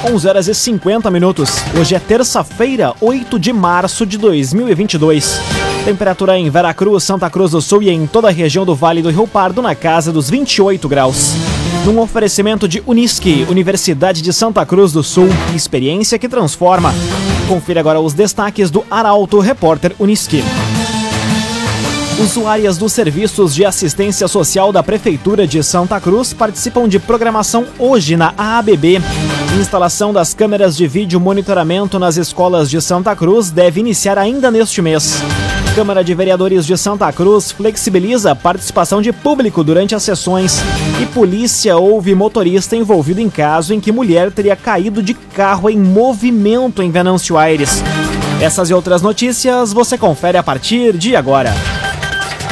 11 horas e 50 minutos. Hoje é terça-feira, 8 de março de 2022. Temperatura em Veracruz, Santa Cruz do Sul e em toda a região do Vale do Rio Pardo na casa dos 28 graus. Num oferecimento de Unisque, Universidade de Santa Cruz do Sul, experiência que transforma. Confira agora os destaques do Arauto Repórter Unisque. Usuárias dos serviços de assistência social da Prefeitura de Santa Cruz participam de programação hoje na AABB. Instalação das câmeras de vídeo monitoramento nas escolas de Santa Cruz deve iniciar ainda neste mês. Câmara de Vereadores de Santa Cruz flexibiliza a participação de público durante as sessões. E polícia houve motorista envolvido em caso em que mulher teria caído de carro em movimento em Venâncio Aires. Essas e outras notícias você confere a partir de agora.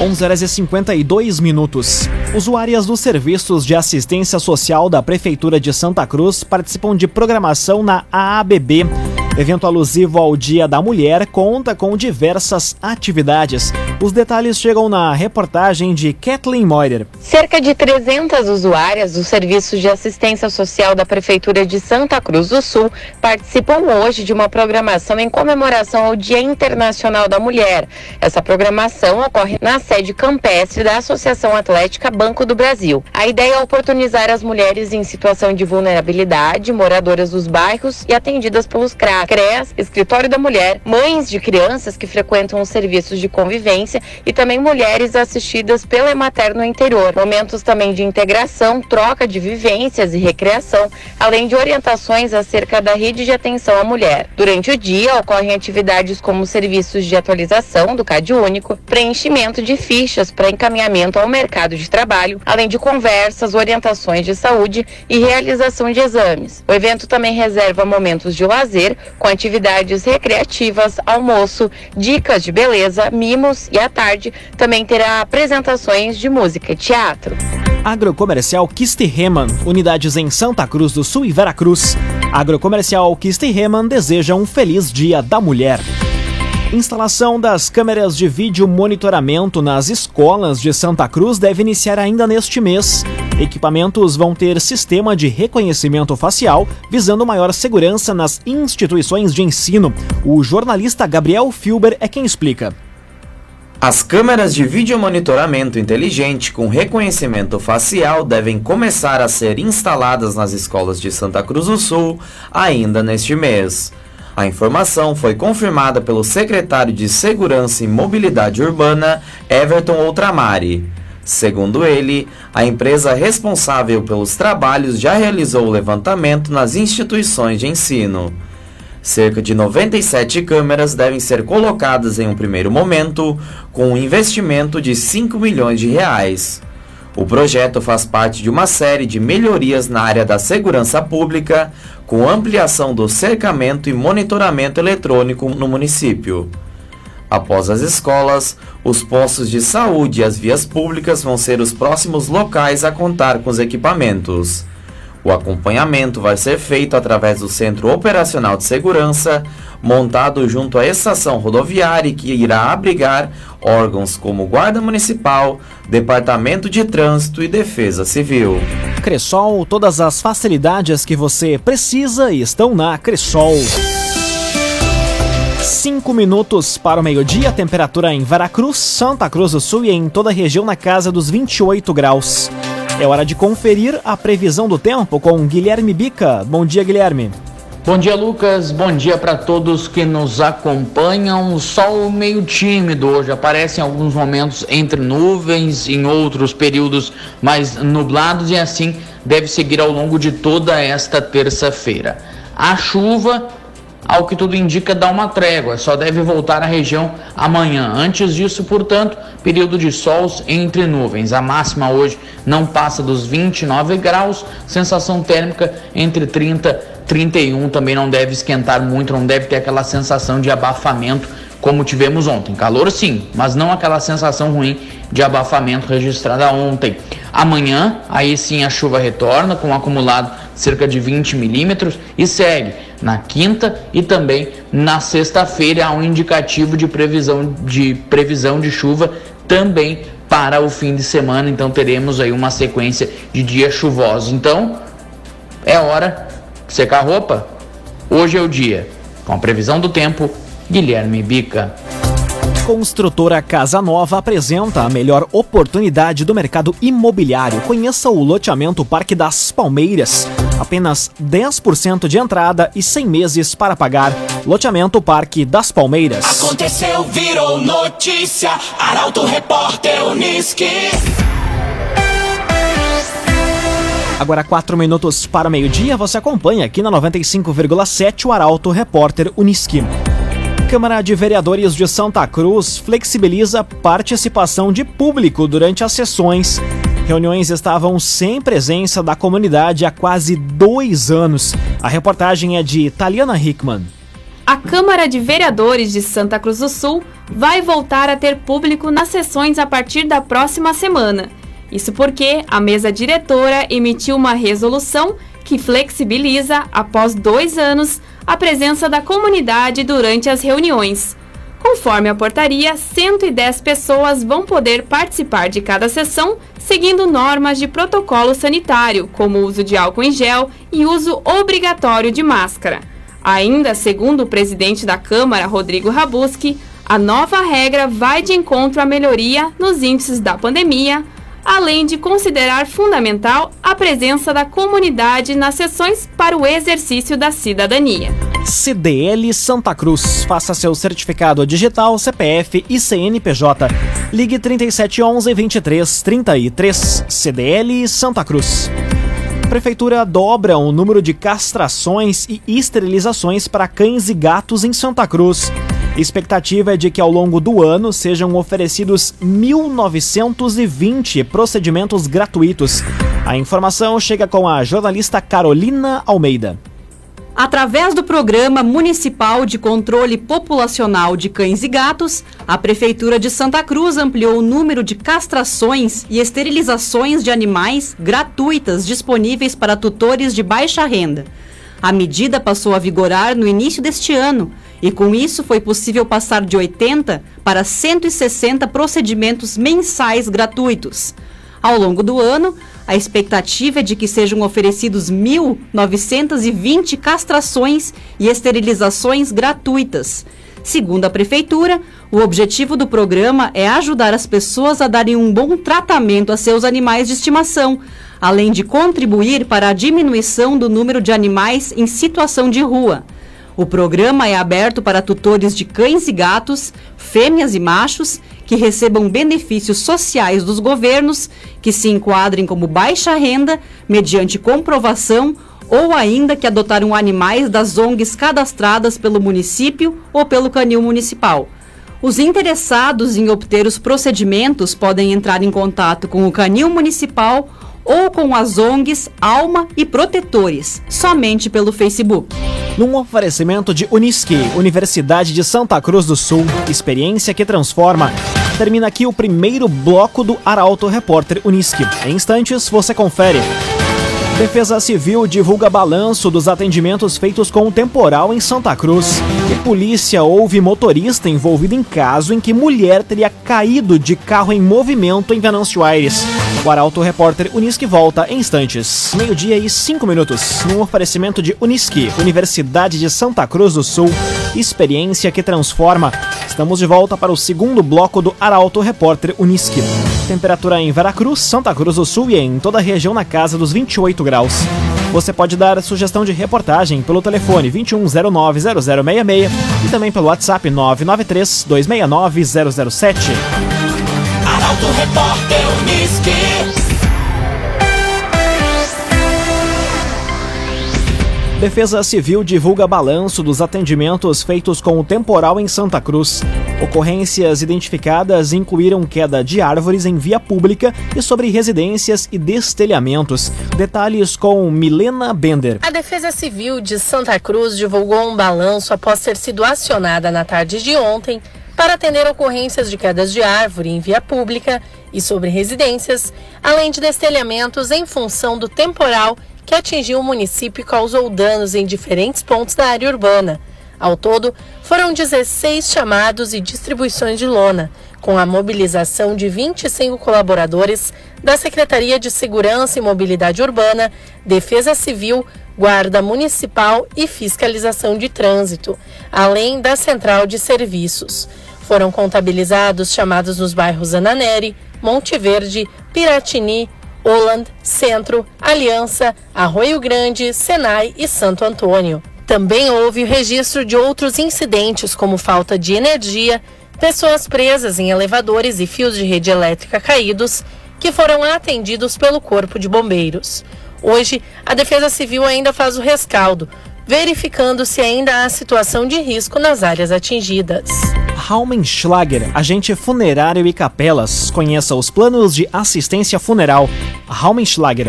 11 horas e 52 minutos. Usuárias dos serviços de assistência social da Prefeitura de Santa Cruz participam de programação na AABB. Evento alusivo ao Dia da Mulher conta com diversas atividades. Os detalhes chegam na reportagem de Kathleen Moider. Cerca de 300 usuárias dos serviços de assistência social da Prefeitura de Santa Cruz do Sul participam hoje de uma programação em comemoração ao Dia Internacional da Mulher. Essa programação ocorre na sede campestre da Associação Atlética Banco do Brasil. A ideia é oportunizar as mulheres em situação de vulnerabilidade, moradoras dos bairros e atendidas pelos CRAS, CREAS, Escritório da Mulher, mães de crianças que frequentam os serviços de convivência e também mulheres assistidas pela Emater no interior. Momentos também de integração, troca de vivências e recreação, além de orientações acerca da rede de atenção à mulher. Durante o dia ocorrem atividades como serviços de atualização do CAD único, preenchimento de fichas para encaminhamento ao mercado de trabalho, além de conversas, orientações de saúde e realização de exames. O evento também reserva momentos de lazer com atividades recreativas, almoço, dicas de beleza, mimos e à tarde também terá apresentações de música e teatro. Agrocomercial Kistiheman, unidades em Santa Cruz do Sul e Veracruz. Agrocomercial Kistiheman deseja um feliz Dia da Mulher. Instalação das câmeras de vídeo monitoramento nas escolas de Santa Cruz deve iniciar ainda neste mês. Equipamentos vão ter sistema de reconhecimento facial, visando maior segurança nas instituições de ensino. O jornalista Gabriel Filber é quem explica. As câmeras de vídeo monitoramento inteligente com reconhecimento facial devem começar a ser instaladas nas escolas de Santa Cruz do Sul ainda neste mês. A informação foi confirmada pelo secretário de Segurança e Mobilidade Urbana, Everton Outramari. Segundo ele, a empresa responsável pelos trabalhos já realizou o levantamento nas instituições de ensino. Cerca de 97 câmeras devem ser colocadas em um primeiro momento, com um investimento de 5 milhões de reais. O projeto faz parte de uma série de melhorias na área da segurança pública, com ampliação do cercamento e monitoramento eletrônico no município. Após as escolas, os postos de saúde e as vias públicas vão ser os próximos locais a contar com os equipamentos. O acompanhamento vai ser feito através do Centro Operacional de Segurança, montado junto à estação rodoviária que irá abrigar órgãos como Guarda Municipal, Departamento de Trânsito e Defesa Civil. Cressol, todas as facilidades que você precisa estão na Cressol. 5 minutos para o meio-dia, temperatura em Veracruz, Santa Cruz do Sul e em toda a região na casa dos 28 graus. É hora de conferir a previsão do tempo com Guilherme Bica. Bom dia, Guilherme. Bom dia, Lucas. Bom dia para todos que nos acompanham. Sol meio tímido hoje, aparece em alguns momentos entre nuvens, em outros períodos mais nublados e assim deve seguir ao longo de toda esta terça-feira. A chuva ao que tudo indica, dá uma trégua, só deve voltar à região amanhã. Antes disso, portanto, período de sol entre nuvens. A máxima hoje não passa dos 29 graus, sensação térmica entre 30 e 31 também não deve esquentar muito, não deve ter aquela sensação de abafamento como tivemos ontem. Calor sim, mas não aquela sensação ruim de abafamento registrada ontem. Amanhã, aí sim a chuva retorna com um acumulado cerca de 20 milímetros e segue na quinta e também na sexta-feira há um indicativo de previsão de previsão de chuva também para o fim de semana. Então teremos aí uma sequência de dias chuvosos. Então é hora de secar a roupa. Hoje é o dia. Com a previsão do tempo, Guilherme Bica. Construtora Casa Nova apresenta a melhor oportunidade do mercado imobiliário. Conheça o loteamento Parque das Palmeiras. Apenas 10% de entrada e 100 meses para pagar. Loteamento Parque das Palmeiras. Aconteceu, virou notícia. Arauto Repórter Uniski. Agora, 4 minutos para meio-dia, você acompanha aqui na 95,7 o Arauto Repórter Uniski. Câmara de Vereadores de Santa Cruz flexibiliza participação de público durante as sessões. Reuniões estavam sem presença da comunidade há quase dois anos. A reportagem é de Taliana Hickman. A Câmara de Vereadores de Santa Cruz do Sul vai voltar a ter público nas sessões a partir da próxima semana. Isso porque a mesa diretora emitiu uma resolução que flexibiliza, após dois anos, a presença da comunidade durante as reuniões. Conforme a portaria, 110 pessoas vão poder participar de cada sessão, seguindo normas de protocolo sanitário, como uso de álcool em gel e uso obrigatório de máscara. Ainda segundo o presidente da Câmara, Rodrigo Rabuski, a nova regra vai de encontro à melhoria nos índices da pandemia, além de considerar fundamental a presença da comunidade nas sessões para o exercício da cidadania. CDL Santa Cruz. Faça seu certificado digital, CPF e CNPJ. Ligue 3711 2333. CDL Santa Cruz. Prefeitura dobra o número de castrações e esterilizações para cães e gatos em Santa Cruz. Expectativa é de que ao longo do ano sejam oferecidos 1.920 procedimentos gratuitos. A informação chega com a jornalista Carolina Almeida. Através do Programa Municipal de Controle Populacional de Cães e Gatos, a Prefeitura de Santa Cruz ampliou o número de castrações e esterilizações de animais gratuitas disponíveis para tutores de baixa renda. A medida passou a vigorar no início deste ano e, com isso, foi possível passar de 80 para 160 procedimentos mensais gratuitos. Ao longo do ano, a expectativa é de que sejam oferecidos 1.920 castrações e esterilizações gratuitas. Segundo a Prefeitura, o objetivo do programa é ajudar as pessoas a darem um bom tratamento a seus animais de estimação, além de contribuir para a diminuição do número de animais em situação de rua. O programa é aberto para tutores de cães e gatos, fêmeas e machos, que recebam benefícios sociais dos governos, que se enquadrem como baixa renda, mediante comprovação ou ainda que adotaram animais das ONGs cadastradas pelo município ou pelo canil municipal. Os interessados em obter os procedimentos podem entrar em contato com o canil municipal ou com as ONGs Alma e Protetores, somente pelo Facebook. Num oferecimento de Unisque, Universidade de Santa Cruz do Sul, experiência que transforma. Termina aqui o primeiro bloco do Arauto Repórter Unisque. Em instantes, você confere. Defesa Civil divulga balanço dos atendimentos feitos com o temporal em Santa Cruz. E polícia houve motorista envolvido em caso em que mulher teria caído de carro em movimento em Venâncio Aires. O Arauto Repórter Unisque volta em instantes. Meio-dia e cinco minutos. Num oferecimento de Unisque, Universidade de Santa Cruz do Sul. Experiência que transforma. Estamos de volta para o segundo bloco do Arauto Repórter Unisque. Temperatura em Veracruz, Santa Cruz do Sul e em toda a região na casa dos 28 graus. Você pode dar sugestão de reportagem pelo telefone 21090066 e também pelo WhatsApp 993 269 007. Arauto Repórter Uniski. Defesa Civil divulga balanço dos atendimentos feitos com o temporal em Santa Cruz. Ocorrências identificadas incluíram queda de árvores em via pública e sobre residências e destelhamentos. Detalhes com Milena Bender. A Defesa Civil de Santa Cruz divulgou um balanço após ter sido acionada na tarde de ontem para atender ocorrências de quedas de árvore em via pública e sobre residências, além de destelhamentos em função do temporal que atingiu o município e causou danos em diferentes pontos da área urbana. Ao todo, foram 16 chamados e distribuições de lona, com a mobilização de 25 colaboradores da Secretaria de Segurança e Mobilidade Urbana, Defesa Civil, Guarda Municipal e Fiscalização de Trânsito, além da Central de Serviços. Foram contabilizados chamados nos bairros Ananeri, Monte Verde, Piratini, Holland, Centro, Aliança, Arroio Grande, Senai e Santo Antônio. Também houve o registro de outros incidentes, como falta de energia, pessoas presas em elevadores e fios de rede elétrica caídos, que foram atendidos pelo Corpo de Bombeiros. Hoje, a Defesa Civil ainda faz o rescaldo, verificando se ainda há situação de risco nas áreas atingidas. Raumenschlager, agente funerário e capelas. Conheça os planos de assistência funeral. Raumenschlager.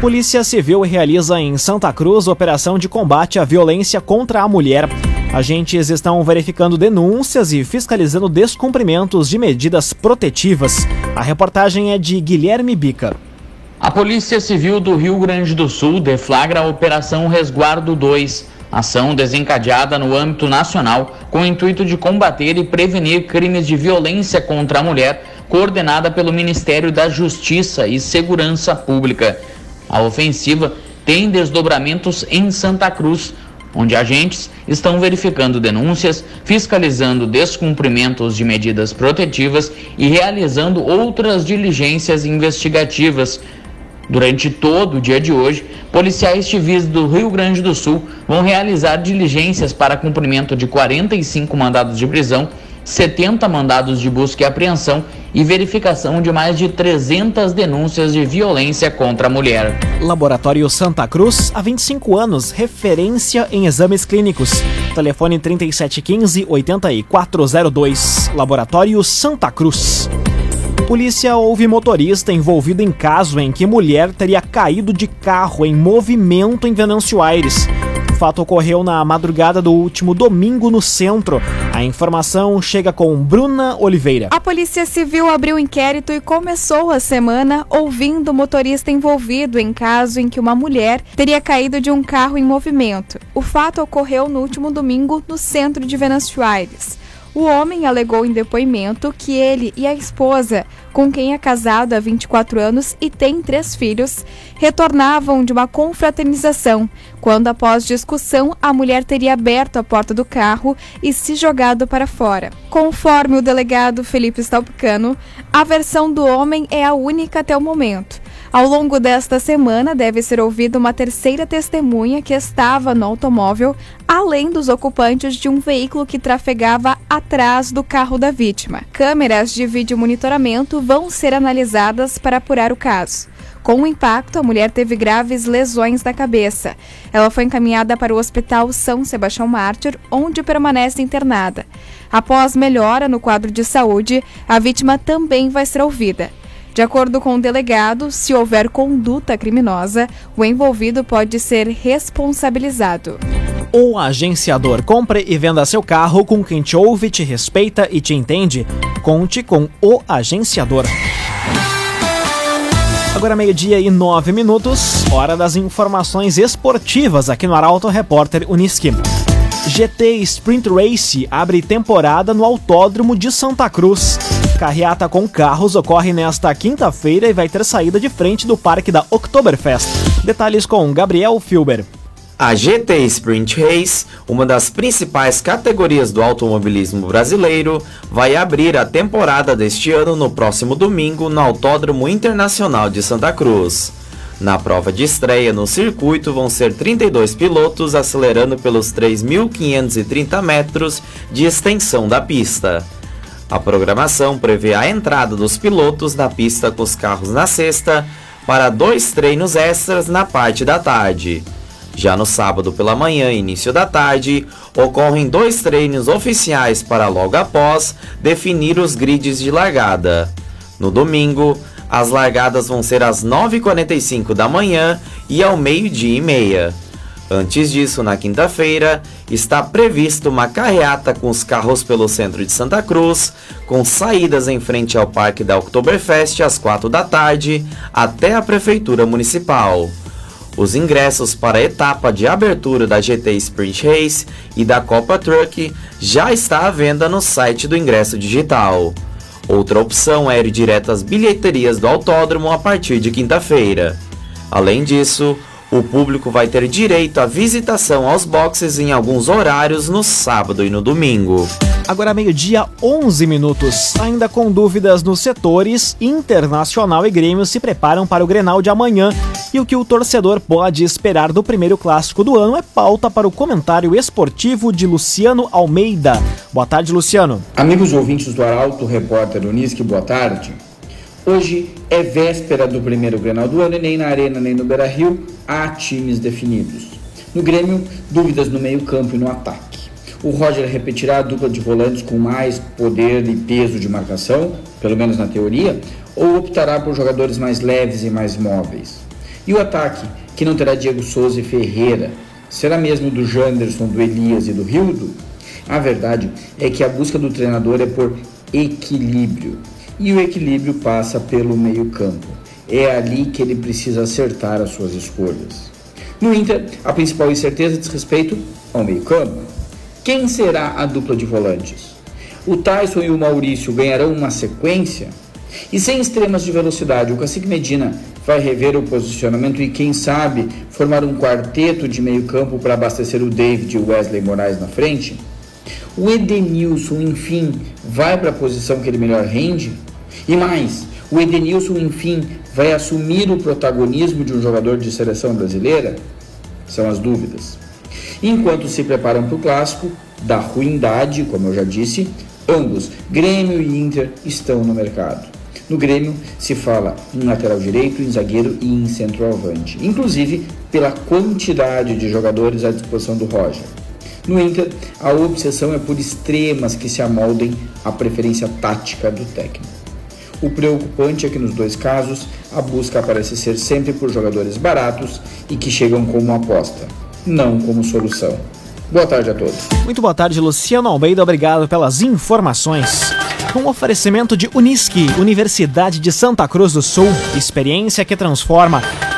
Polícia Civil realiza em Santa Cruz operação de combate à violência contra a mulher. Agentes estão verificando denúncias e fiscalizando descumprimentos de medidas protetivas. A reportagem é de Guilherme Bica. A Polícia Civil do Rio Grande do Sul deflagra a Operação Resguardo 2 Ação desencadeada no âmbito nacional com o intuito de combater e prevenir crimes de violência contra a mulher, coordenada pelo Ministério da Justiça e Segurança Pública. A ofensiva tem desdobramentos em Santa Cruz, onde agentes estão verificando denúncias, fiscalizando descumprimentos de medidas protetivas e realizando outras diligências investigativas Durante todo o dia de hoje, policiais civis do Rio Grande do Sul vão realizar diligências para cumprimento de 45 mandados de prisão, 70 mandados de busca e apreensão e verificação de mais de 300 denúncias de violência contra a mulher. Laboratório Santa Cruz, há 25 anos, referência em exames clínicos. Telefone 3715-8402. Laboratório Santa Cruz. Polícia houve motorista envolvido em caso em que mulher teria caído de carro em movimento em Venâncio Aires. O fato ocorreu na madrugada do último domingo no centro. A informação chega com Bruna Oliveira. A Polícia Civil abriu inquérito e começou a semana ouvindo o motorista envolvido em caso em que uma mulher teria caído de um carro em movimento. O fato ocorreu no último domingo no centro de Venâncio Aires. O homem alegou em depoimento que ele e a esposa, com quem é casado há 24 anos e tem três filhos, retornavam de uma confraternização, quando, após discussão, a mulher teria aberto a porta do carro e se jogado para fora. Conforme o delegado Felipe Stalpicano, a versão do homem é a única até o momento. Ao longo desta semana, deve ser ouvida uma terceira testemunha que estava no automóvel, além dos ocupantes de um veículo que trafegava atrás do carro da vítima. Câmeras de vídeo monitoramento vão ser analisadas para apurar o caso. Com o impacto, a mulher teve graves lesões da cabeça. Ela foi encaminhada para o Hospital São Sebastião Mártir, onde permanece internada. Após melhora no quadro de saúde, a vítima também vai ser ouvida. De acordo com o delegado, se houver conduta criminosa, o envolvido pode ser responsabilizado. O agenciador compre e venda seu carro com quem te ouve, te respeita e te entende. Conte com o agenciador. Agora meio-dia e nove minutos, hora das informações esportivas aqui no Arauto Repórter Uniski. GT Sprint Race abre temporada no Autódromo de Santa Cruz. Carreata com carros ocorre nesta quinta-feira e vai ter saída de frente do parque da Oktoberfest. Detalhes com Gabriel Filber. A GT Sprint Race, uma das principais categorias do automobilismo brasileiro, vai abrir a temporada deste ano no próximo domingo no Autódromo Internacional de Santa Cruz. Na prova de estreia no circuito vão ser 32 pilotos acelerando pelos 3.530 metros de extensão da pista. A programação prevê a entrada dos pilotos na pista com os carros na sexta para dois treinos extras na parte da tarde. Já no sábado pela manhã e início da tarde, ocorrem dois treinos oficiais para logo após definir os grids de largada. No domingo, as largadas vão ser às 9h45 da manhã e ao meio-dia e meia. Antes disso, na quinta-feira, está prevista uma carreata com os carros pelo centro de Santa Cruz, com saídas em frente ao Parque da Oktoberfest às 4 da tarde até a Prefeitura Municipal. Os ingressos para a etapa de abertura da GT Sprint Race e da Copa Truck já está à venda no site do ingresso digital. Outra opção é ir direto às bilheterias do autódromo a partir de quinta-feira. Além disso, o público vai ter direito à visitação aos boxes em alguns horários no sábado e no domingo. Agora meio-dia, 11 minutos. Ainda com dúvidas nos setores, Internacional e Grêmio se preparam para o Grenal de amanhã. E o que o torcedor pode esperar do primeiro clássico do ano é pauta para o comentário esportivo de Luciano Almeida. Boa tarde, Luciano. Amigos ouvintes do Arauto, repórter Unisque, boa tarde. Hoje é véspera do primeiro Grenal do ano e nem na Arena nem no Beira-Rio há times definidos. No Grêmio, dúvidas no meio-campo e no ataque. O Roger repetirá a dupla de volantes com mais poder e peso de marcação, pelo menos na teoria, ou optará por jogadores mais leves e mais móveis. E o ataque, que não terá Diego Souza e Ferreira, será mesmo do Janderson, do Elias e do Rildo? A verdade é que a busca do treinador é por equilíbrio e o equilíbrio passa pelo meio-campo. É ali que ele precisa acertar as suas escolhas. No Inter, a principal incerteza diz respeito ao meio-campo. Quem será a dupla de volantes? O Tyson e o Maurício ganharão uma sequência? E sem extremas de velocidade, o Cacique Medina vai rever o posicionamento e, quem sabe, formar um quarteto de meio-campo para abastecer o David e o Wesley Moraes na frente? O Edenilson, enfim, vai para a posição que ele melhor rende? E mais, o Edenilson, enfim, vai assumir o protagonismo de um jogador de seleção brasileira? São as dúvidas. Enquanto se preparam para o clássico, da ruindade, como eu já disse, ambos, Grêmio e Inter, estão no mercado. No Grêmio se fala em lateral direito, em zagueiro e em centroavante, inclusive pela quantidade de jogadores à disposição do Roger. No Inter, a obsessão é por extremas que se amoldem à preferência tática do técnico. O preocupante é que nos dois casos a busca parece ser sempre por jogadores baratos e que chegam como aposta, não como solução. Boa tarde a todos. Muito boa tarde, Luciano Almeida. Obrigado pelas informações. Um oferecimento de Unisque, Universidade de Santa Cruz do Sul, experiência que transforma.